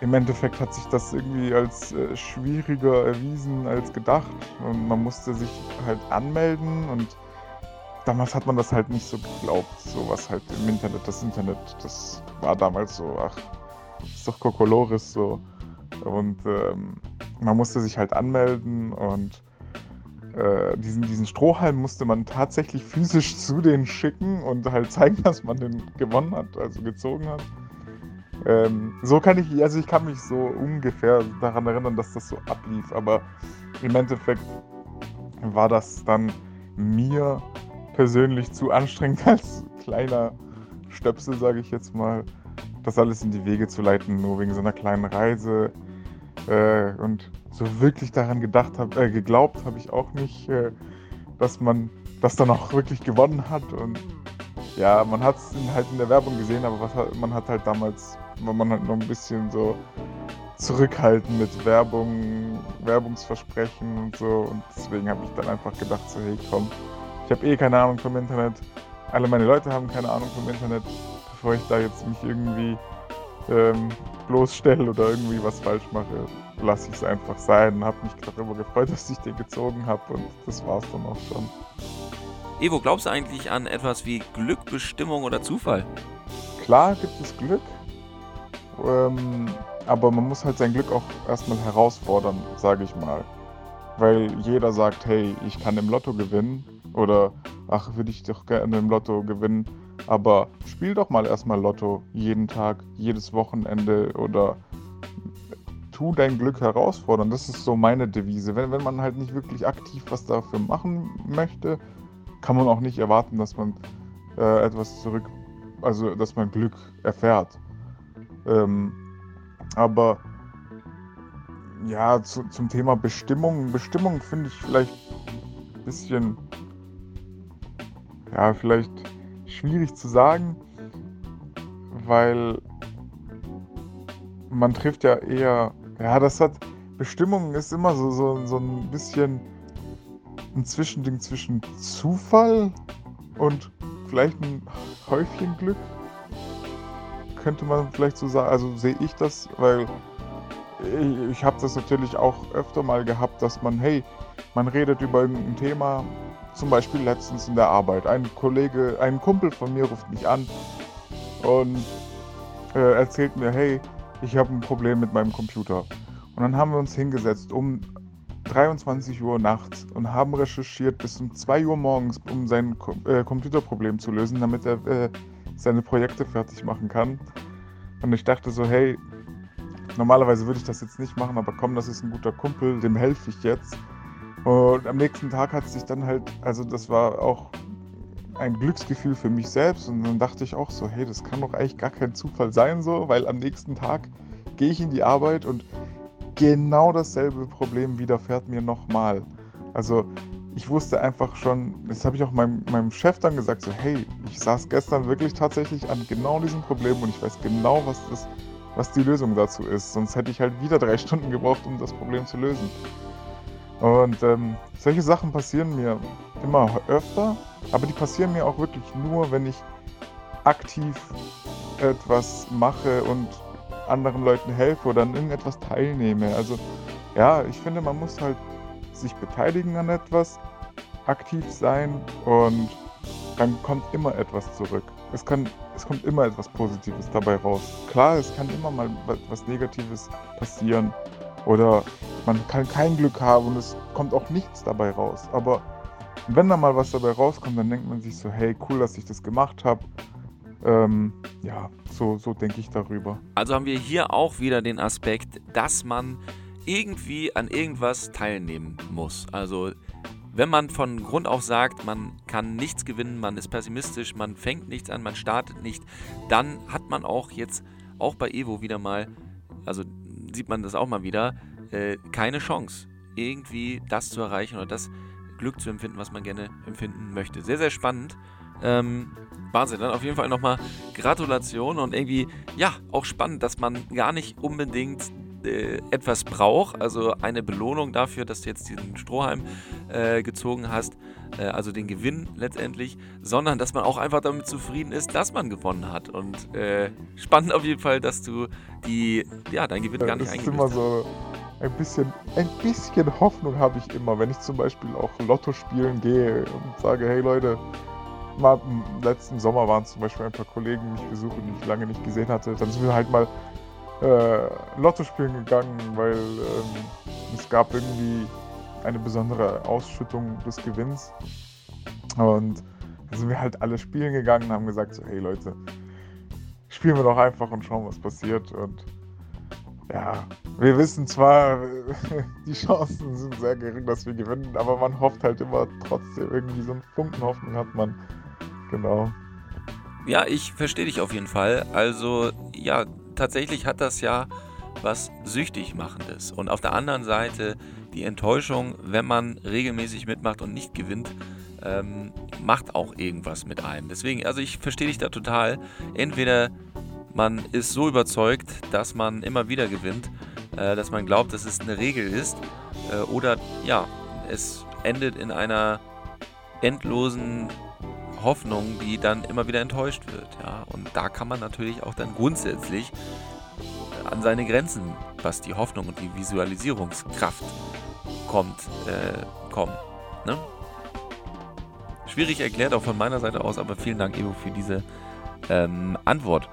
im Endeffekt hat sich das irgendwie als äh, schwieriger erwiesen als gedacht und man musste sich halt anmelden und damals hat man das halt nicht so geglaubt, so was halt im Internet, das Internet, das war damals so, ach, ist doch Kokolores so. Und ähm, man musste sich halt anmelden und äh, diesen, diesen Strohhalm musste man tatsächlich physisch zu denen schicken und halt zeigen, dass man den gewonnen hat, also gezogen hat. Ähm, so kann ich, also ich kann mich so ungefähr daran erinnern, dass das so ablief, aber im Endeffekt war das dann mir persönlich zu anstrengend als kleiner Stöpsel, sage ich jetzt mal, das alles in die Wege zu leiten, nur wegen so einer kleinen Reise. Äh, und so wirklich daran gedacht habe, äh, geglaubt habe ich auch nicht, äh, dass man das dann auch wirklich gewonnen hat. Und ja, man hat es halt in der Werbung gesehen, aber was man hat halt damals, war man halt noch ein bisschen so zurückhaltend mit Werbung, Werbungsversprechen und so. Und deswegen habe ich dann einfach gedacht, so, hey komm, ich habe eh keine Ahnung vom Internet. Alle meine Leute haben keine Ahnung vom Internet. Bevor ich da jetzt mich irgendwie ähm, bloßstelle oder irgendwie was falsch mache, lasse ich es einfach sein. Habe mich darüber gefreut, dass ich den gezogen habe und das war's dann auch schon. Evo, glaubst du eigentlich an etwas wie Glück, Bestimmung oder Zufall? Klar gibt es Glück. Ähm, aber man muss halt sein Glück auch erstmal herausfordern, sage ich mal. Weil jeder sagt, hey, ich kann im Lotto gewinnen. Oder ach, würde ich doch gerne im Lotto gewinnen. Aber spiel doch mal erstmal Lotto jeden Tag, jedes Wochenende oder tu dein Glück herausfordern. Das ist so meine Devise. Wenn, wenn man halt nicht wirklich aktiv was dafür machen möchte, kann man auch nicht erwarten, dass man äh, etwas zurück, also dass man Glück erfährt. Ähm, aber ja, zu, zum Thema Bestimmung. Bestimmung finde ich vielleicht ein bisschen, ja, vielleicht schwierig zu sagen, weil man trifft ja eher ja, das hat. Bestimmung ist immer so, so, so ein bisschen ein Zwischending zwischen Zufall und vielleicht ein Häufchen Glück. Könnte man vielleicht so sagen. Also sehe ich das, weil ich, ich habe das natürlich auch öfter mal gehabt, dass man, hey, man redet über irgendein Thema, zum Beispiel letztens in der Arbeit. Ein Kollege, ein Kumpel von mir ruft mich an und äh, erzählt mir, hey, ich habe ein Problem mit meinem Computer. Und dann haben wir uns hingesetzt um 23 Uhr nachts und haben recherchiert bis um 2 Uhr morgens, um sein äh, Computerproblem zu lösen, damit er äh, seine Projekte fertig machen kann. Und ich dachte so, hey, normalerweise würde ich das jetzt nicht machen, aber komm, das ist ein guter Kumpel, dem helfe ich jetzt. Und am nächsten Tag hat sich dann halt, also das war auch ein Glücksgefühl für mich selbst. Und dann dachte ich auch so, hey, das kann doch eigentlich gar kein Zufall sein, so, weil am nächsten Tag gehe ich in die Arbeit und genau dasselbe Problem widerfährt mir nochmal. Also ich wusste einfach schon, das habe ich auch meinem, meinem Chef dann gesagt, so hey, ich saß gestern wirklich tatsächlich an genau diesem Problem und ich weiß genau, was, das, was die Lösung dazu ist. Sonst hätte ich halt wieder drei Stunden gebraucht, um das Problem zu lösen. Und ähm, solche Sachen passieren mir immer öfter, aber die passieren mir auch wirklich nur, wenn ich aktiv etwas mache und anderen Leuten helfe oder an irgendetwas teilnehme. Also ja, ich finde, man muss halt sich beteiligen an etwas, aktiv sein und dann kommt immer etwas zurück. Es, kann, es kommt immer etwas Positives dabei raus. Klar, es kann immer mal was Negatives passieren oder man kann kein Glück haben und es kommt auch nichts dabei raus. Aber wenn da mal was dabei rauskommt, dann denkt man sich so, hey, cool, dass ich das gemacht habe. Ähm, ja, so, so denke ich darüber. Also haben wir hier auch wieder den Aspekt, dass man irgendwie an irgendwas teilnehmen muss. Also wenn man von Grund auf sagt, man kann nichts gewinnen, man ist pessimistisch, man fängt nichts an, man startet nicht, dann hat man auch jetzt, auch bei Evo wieder mal, also sieht man das auch mal wieder, äh, keine Chance, irgendwie das zu erreichen oder das Glück zu empfinden, was man gerne empfinden möchte. Sehr, sehr spannend. Ähm, Wahnsinn, dann auf jeden Fall nochmal Gratulation und irgendwie, ja, auch spannend, dass man gar nicht unbedingt äh, etwas braucht, also eine Belohnung dafür, dass du jetzt diesen Strohhalm äh, gezogen hast, äh, also den Gewinn letztendlich, sondern dass man auch einfach damit zufrieden ist, dass man gewonnen hat. Und äh, spannend auf jeden Fall, dass du die, ja, dein Gewinn gar nicht eingelöst hast. So ein bisschen, ein bisschen Hoffnung habe ich immer, wenn ich zum Beispiel auch Lotto spielen gehe und sage, hey Leute, mal im letzten Sommer waren zum Beispiel ein paar Kollegen, die mich besuchen, die ich lange nicht gesehen hatte. Dann sind wir halt mal äh, Lotto spielen gegangen, weil ähm, es gab irgendwie eine besondere Ausschüttung des Gewinns. Und dann sind wir halt alle spielen gegangen und haben gesagt, so, hey Leute, spielen wir doch einfach und schauen, was passiert. Und ja, wir wissen zwar, die Chancen sind sehr gering, dass wir gewinnen, aber man hofft halt immer trotzdem irgendwie so einen Funken Hoffnung hat man. Genau. Ja, ich verstehe dich auf jeden Fall. Also, ja, tatsächlich hat das ja was süchtig machendes. Und auf der anderen Seite die Enttäuschung, wenn man regelmäßig mitmacht und nicht gewinnt, ähm, macht auch irgendwas mit einem. Deswegen, also ich verstehe dich da total. Entweder man ist so überzeugt, dass man immer wieder gewinnt, äh, dass man glaubt, dass es eine Regel ist, äh, oder ja, es endet in einer endlosen Hoffnung, die dann immer wieder enttäuscht wird. Ja? Und da kann man natürlich auch dann grundsätzlich an seine Grenzen, was die Hoffnung und die Visualisierungskraft kommt, äh, kommen. Ne? Schwierig erklärt auch von meiner Seite aus, aber vielen Dank, Evo, für diese ähm, Antwort.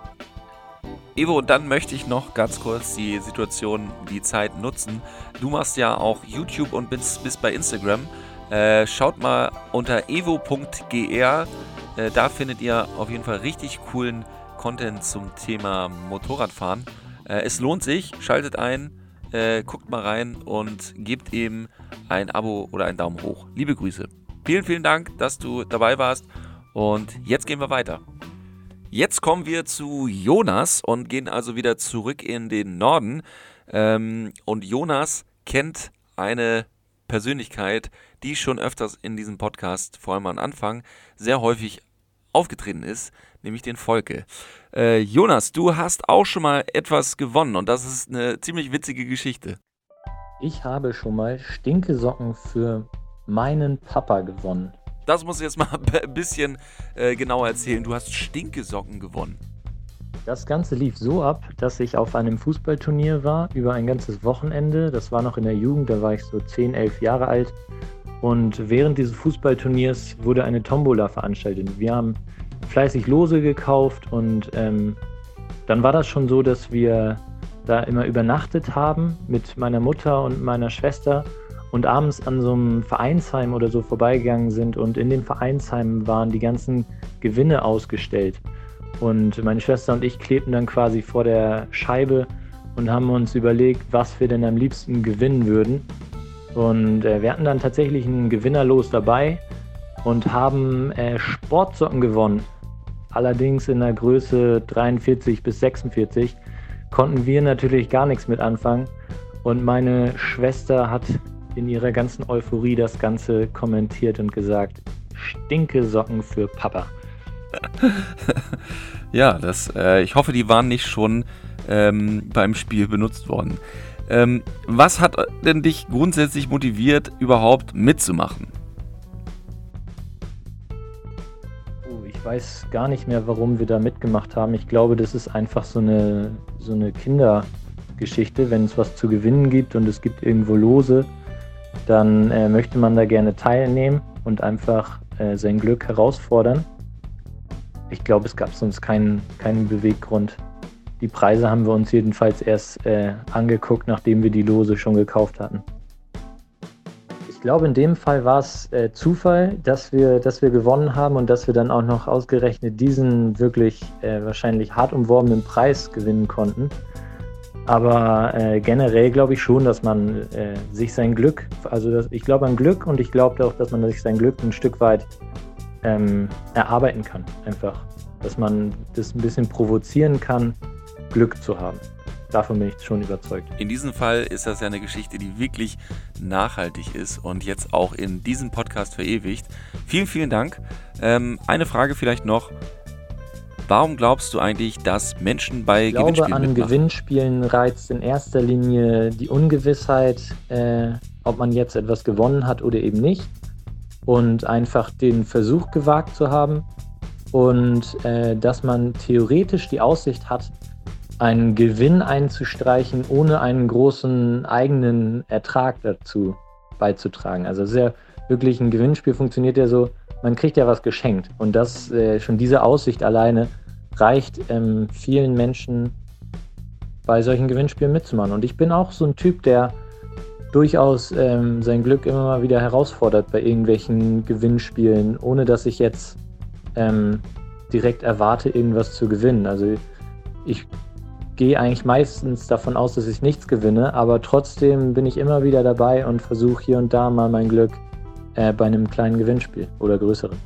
Evo, dann möchte ich noch ganz kurz die Situation, die Zeit nutzen. Du machst ja auch YouTube und bist, bist bei Instagram. Äh, schaut mal unter evo.gr. Äh, da findet ihr auf jeden Fall richtig coolen Content zum Thema Motorradfahren. Äh, es lohnt sich, schaltet ein, äh, guckt mal rein und gebt eben ein Abo oder einen Daumen hoch. Liebe Grüße. Vielen, vielen Dank, dass du dabei warst und jetzt gehen wir weiter. Jetzt kommen wir zu Jonas und gehen also wieder zurück in den Norden. Ähm, und Jonas kennt eine Persönlichkeit, die schon öfters in diesem Podcast, vor allem am Anfang, sehr häufig aufgetreten ist, nämlich den Volke. Äh, Jonas, du hast auch schon mal etwas gewonnen und das ist eine ziemlich witzige Geschichte. Ich habe schon mal Stinkesocken für meinen Papa gewonnen. Das muss ich jetzt mal ein bisschen äh, genauer erzählen. Du hast Stinkesocken gewonnen. Das Ganze lief so ab, dass ich auf einem Fußballturnier war über ein ganzes Wochenende. Das war noch in der Jugend, da war ich so 10, 11 Jahre alt. Und während dieses Fußballturniers wurde eine Tombola veranstaltet. Wir haben fleißig Lose gekauft und ähm, dann war das schon so, dass wir da immer übernachtet haben mit meiner Mutter und meiner Schwester und abends an so einem Vereinsheim oder so vorbeigegangen sind und in den Vereinsheimen waren die ganzen Gewinne ausgestellt. Und meine Schwester und ich klebten dann quasi vor der Scheibe und haben uns überlegt, was wir denn am liebsten gewinnen würden. Und äh, wir hatten dann tatsächlich ein Gewinnerlos dabei und haben äh, Sportsocken gewonnen. Allerdings in der Größe 43 bis 46 konnten wir natürlich gar nichts mit anfangen. Und meine Schwester hat in ihrer ganzen Euphorie das Ganze kommentiert und gesagt, stinke Socken für Papa. ja, das, äh, ich hoffe, die waren nicht schon ähm, beim Spiel benutzt worden. Ähm, was hat denn dich grundsätzlich motiviert, überhaupt mitzumachen? weiß gar nicht mehr, warum wir da mitgemacht haben. Ich glaube, das ist einfach so eine, so eine Kindergeschichte. Wenn es was zu gewinnen gibt und es gibt irgendwo Lose, dann äh, möchte man da gerne teilnehmen und einfach äh, sein Glück herausfordern. Ich glaube, es gab sonst keinen, keinen Beweggrund. Die Preise haben wir uns jedenfalls erst äh, angeguckt, nachdem wir die Lose schon gekauft hatten glaube, in dem Fall war es äh, Zufall, dass wir, dass wir gewonnen haben und dass wir dann auch noch ausgerechnet diesen wirklich äh, wahrscheinlich hart umworbenen Preis gewinnen konnten. Aber äh, generell glaube ich schon, dass man äh, sich sein Glück, also das, ich glaube an Glück und ich glaube auch, dass man sich sein Glück ein Stück weit ähm, erarbeiten kann. Einfach, dass man das ein bisschen provozieren kann, Glück zu haben davon bin ich schon überzeugt. In diesem Fall ist das ja eine Geschichte, die wirklich nachhaltig ist und jetzt auch in diesem Podcast verewigt. Vielen, vielen Dank. Ähm, eine Frage vielleicht noch. Warum glaubst du eigentlich, dass Menschen bei ich glaube, Gewinnspielen an mitmachen? Gewinnspielen reizt in erster Linie die Ungewissheit, äh, ob man jetzt etwas gewonnen hat oder eben nicht. Und einfach den Versuch gewagt zu haben. Und äh, dass man theoretisch die Aussicht hat, einen Gewinn einzustreichen, ohne einen großen eigenen Ertrag dazu beizutragen. Also sehr wirklich ein Gewinnspiel funktioniert ja so, man kriegt ja was geschenkt. Und das äh, schon diese Aussicht alleine reicht ähm, vielen Menschen bei solchen Gewinnspielen mitzumachen. Und ich bin auch so ein Typ, der durchaus ähm, sein Glück immer mal wieder herausfordert bei irgendwelchen Gewinnspielen, ohne dass ich jetzt ähm, direkt erwarte, irgendwas zu gewinnen. Also ich gehe eigentlich meistens davon aus, dass ich nichts gewinne, aber trotzdem bin ich immer wieder dabei und versuche hier und da mal mein Glück äh, bei einem kleinen Gewinnspiel oder größeren.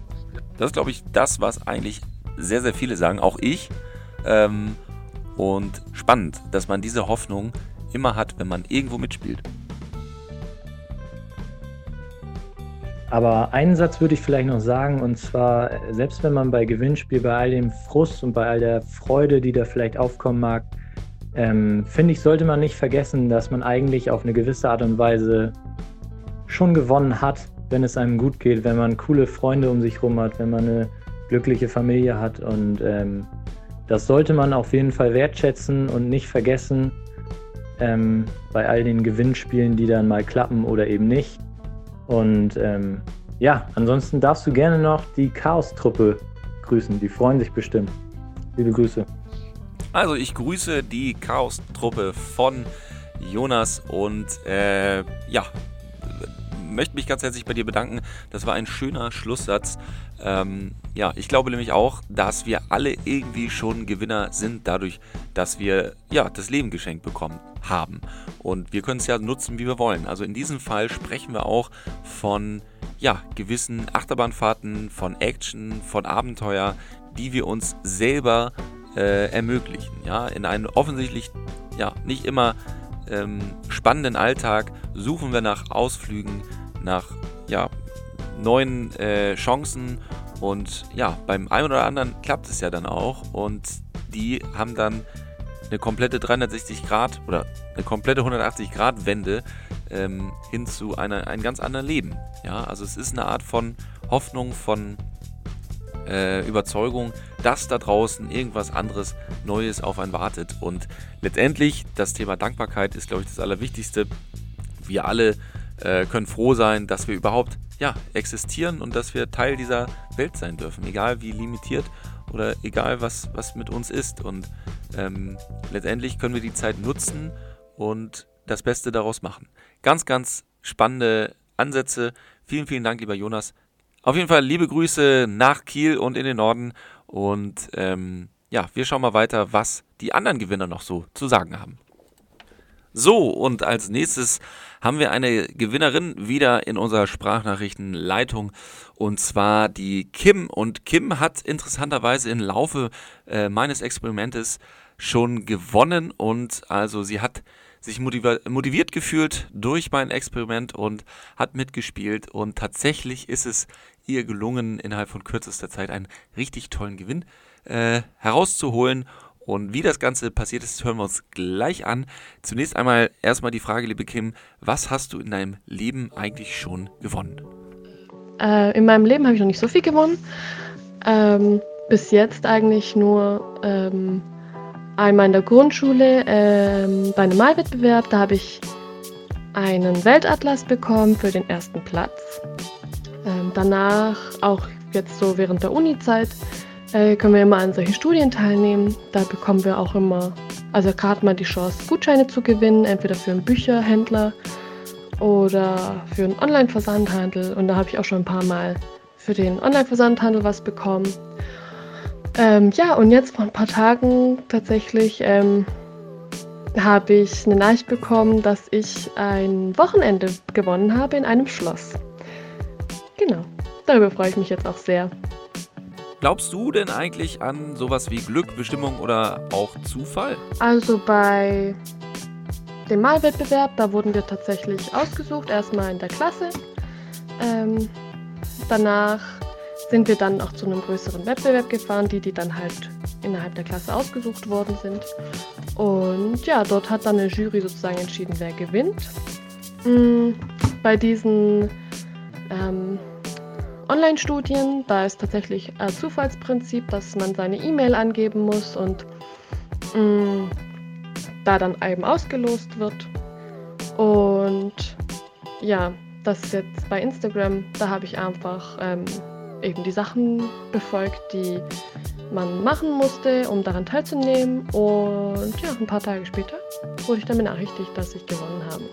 Das ist, glaube ich, das, was eigentlich sehr, sehr viele sagen, auch ich. Ähm, und spannend, dass man diese Hoffnung immer hat, wenn man irgendwo mitspielt. Aber einen Satz würde ich vielleicht noch sagen, und zwar, selbst wenn man bei Gewinnspiel, bei all dem Frust und bei all der Freude, die da vielleicht aufkommen mag, ähm, finde ich, sollte man nicht vergessen, dass man eigentlich auf eine gewisse Art und Weise schon gewonnen hat, wenn es einem gut geht, wenn man coole Freunde um sich herum hat, wenn man eine glückliche Familie hat. Und ähm, das sollte man auf jeden Fall wertschätzen und nicht vergessen ähm, bei all den Gewinnspielen, die dann mal klappen oder eben nicht. Und ähm, ja, ansonsten darfst du gerne noch die Chaos-Truppe grüßen. Die freuen sich bestimmt. Liebe Grüße. Also ich grüße die Chaos-Truppe von Jonas und äh, ja, möchte mich ganz herzlich bei dir bedanken. Das war ein schöner Schlusssatz. Ähm, ja, ich glaube nämlich auch, dass wir alle irgendwie schon Gewinner sind, dadurch, dass wir ja das Leben geschenkt bekommen haben. Und wir können es ja nutzen, wie wir wollen. Also in diesem Fall sprechen wir auch von ja, gewissen Achterbahnfahrten, von Action, von Abenteuer, die wir uns selber äh, ermöglichen. Ja, in einem offensichtlich ja nicht immer ähm, spannenden Alltag suchen wir nach Ausflügen, nach ja, neuen äh, Chancen und ja, beim einen oder anderen klappt es ja dann auch und die haben dann eine komplette 360 Grad oder eine komplette 180 Grad Wende ähm, hin zu einer, einem ganz anderen Leben. Ja, also es ist eine Art von Hoffnung, von äh, Überzeugung, dass da draußen irgendwas anderes Neues auf einen wartet. Und letztendlich, das Thema Dankbarkeit ist, glaube ich, das Allerwichtigste. Wir alle äh, können froh sein, dass wir überhaupt ja, existieren und dass wir Teil dieser Welt sein dürfen, egal wie limitiert oder egal was, was mit uns ist. Und ähm, letztendlich können wir die Zeit nutzen und das Beste daraus machen. Ganz, ganz spannende Ansätze. Vielen, vielen Dank, lieber Jonas. Auf jeden Fall liebe Grüße nach Kiel und in den Norden. Und ähm, ja, wir schauen mal weiter, was die anderen Gewinner noch so zu sagen haben. So, und als nächstes haben wir eine Gewinnerin wieder in unserer Sprachnachrichtenleitung und zwar die Kim. Und Kim hat interessanterweise im Laufe äh, meines Experimentes schon gewonnen und also sie hat sich motiviert gefühlt durch mein Experiment und hat mitgespielt und tatsächlich ist es ihr gelungen, innerhalb von kürzester Zeit einen richtig tollen Gewinn äh, herauszuholen. Und wie das Ganze passiert ist, hören wir uns gleich an. Zunächst einmal erstmal die Frage, liebe Kim, was hast du in deinem Leben eigentlich schon gewonnen? Äh, in meinem Leben habe ich noch nicht so viel gewonnen. Ähm, bis jetzt eigentlich nur ähm, einmal in der Grundschule ähm, bei einem Malwettbewerb. Da habe ich einen Weltatlas bekommen für den ersten Platz. Ähm, danach, auch jetzt so während der Uni-Zeit, äh, können wir immer an solchen Studien teilnehmen. Da bekommen wir auch immer, also gerade mal die Chance, Gutscheine zu gewinnen, entweder für einen Bücherhändler oder für einen Online-Versandhandel. Und da habe ich auch schon ein paar Mal für den Online-Versandhandel was bekommen. Ähm, ja, und jetzt vor ein paar Tagen tatsächlich ähm, habe ich eine Nachricht bekommen, dass ich ein Wochenende gewonnen habe in einem Schloss. Genau, darüber freue ich mich jetzt auch sehr. Glaubst du denn eigentlich an sowas wie Glück, Bestimmung oder auch Zufall? Also bei dem Malwettbewerb, da wurden wir tatsächlich ausgesucht, erstmal in der Klasse. Ähm, danach sind wir dann auch zu einem größeren Wettbewerb gefahren, die, die dann halt innerhalb der Klasse ausgesucht worden sind. Und ja, dort hat dann eine Jury sozusagen entschieden, wer gewinnt. Mhm. Bei diesen ähm, Online-Studien, da ist tatsächlich ein Zufallsprinzip, dass man seine E-Mail angeben muss und mh, da dann eben ausgelost wird. Und ja, das jetzt bei Instagram, da habe ich einfach ähm, eben die Sachen befolgt, die man machen musste, um daran teilzunehmen. Und ja, ein paar Tage später wurde ich dann benachrichtigt, dass ich gewonnen habe.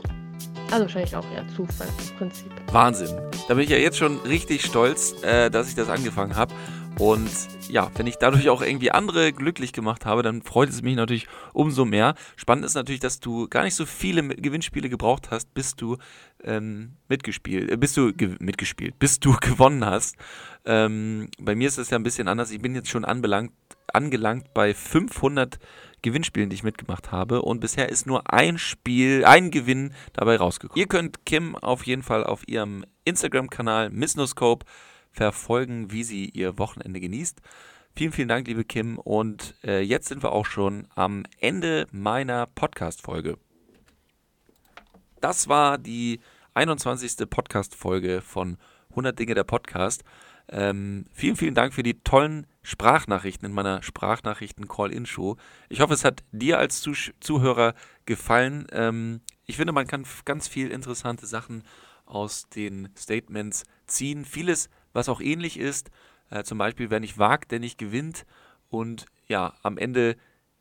Also wahrscheinlich auch eher Zufallsprinzip. Wahnsinn. Da bin ich ja jetzt schon richtig stolz, äh, dass ich das angefangen habe. Und ja, wenn ich dadurch auch irgendwie andere glücklich gemacht habe, dann freut es mich natürlich umso mehr. Spannend ist natürlich, dass du gar nicht so viele Gewinnspiele gebraucht hast, bis du ähm, mitgespielt, äh, bis du mitgespielt, bis du gewonnen hast. Ähm, bei mir ist es ja ein bisschen anders. Ich bin jetzt schon anbelangt, angelangt bei 500 Gewinnspielen, die ich mitgemacht habe. Und bisher ist nur ein Spiel, ein Gewinn dabei rausgekommen. Ihr könnt Kim auf jeden Fall auf ihrem Instagram-Kanal Missnoscope verfolgen, wie sie ihr Wochenende genießt. Vielen, vielen Dank, liebe Kim. Und äh, jetzt sind wir auch schon am Ende meiner Podcast-Folge. Das war die 21. Podcast-Folge von 100 Dinge der Podcast. Ähm, vielen, vielen Dank für die tollen Sprachnachrichten in meiner Sprachnachrichten-Call-In-Show. Ich hoffe, es hat dir als Zuh Zuhörer gefallen. Ähm, ich finde, man kann ganz viel interessante Sachen aus den Statements ziehen. Vieles, was auch ähnlich ist. Äh, zum Beispiel, wer nicht wagt, der nicht gewinnt. Und ja, am Ende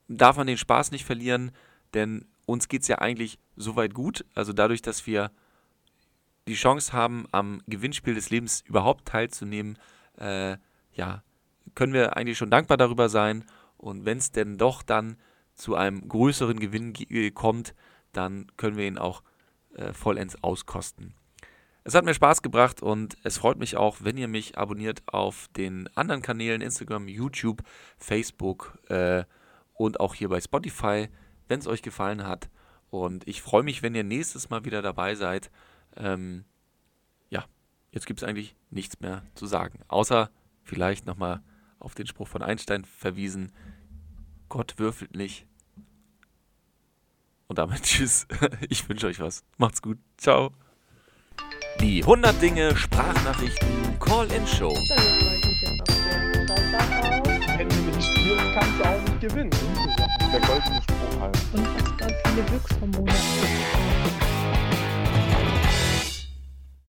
darf man den Spaß nicht verlieren, denn uns geht es ja eigentlich soweit gut. Also dadurch, dass wir die Chance haben, am Gewinnspiel des Lebens überhaupt teilzunehmen, äh, ja, können wir eigentlich schon dankbar darüber sein. Und wenn es denn doch dann zu einem größeren Gewinn kommt, dann können wir ihn auch äh, vollends auskosten. Es hat mir Spaß gebracht und es freut mich auch, wenn ihr mich abonniert auf den anderen Kanälen Instagram, YouTube, Facebook äh, und auch hier bei Spotify, wenn es euch gefallen hat. Und ich freue mich, wenn ihr nächstes Mal wieder dabei seid. Ähm, ja, jetzt gibt es eigentlich nichts mehr zu sagen, außer vielleicht nochmal auf den Spruch von Einstein verwiesen. Gott würfelt nicht. Und damit tschüss. Ich wünsche euch was. Macht's gut. Ciao. Die 100 Dinge Sprachnachrichten Call-In-Show. Wenn du nicht spielst, kannst du auch nicht gewinnen. Der goldene Spruch halt. Unfassbar viele Glückshormone.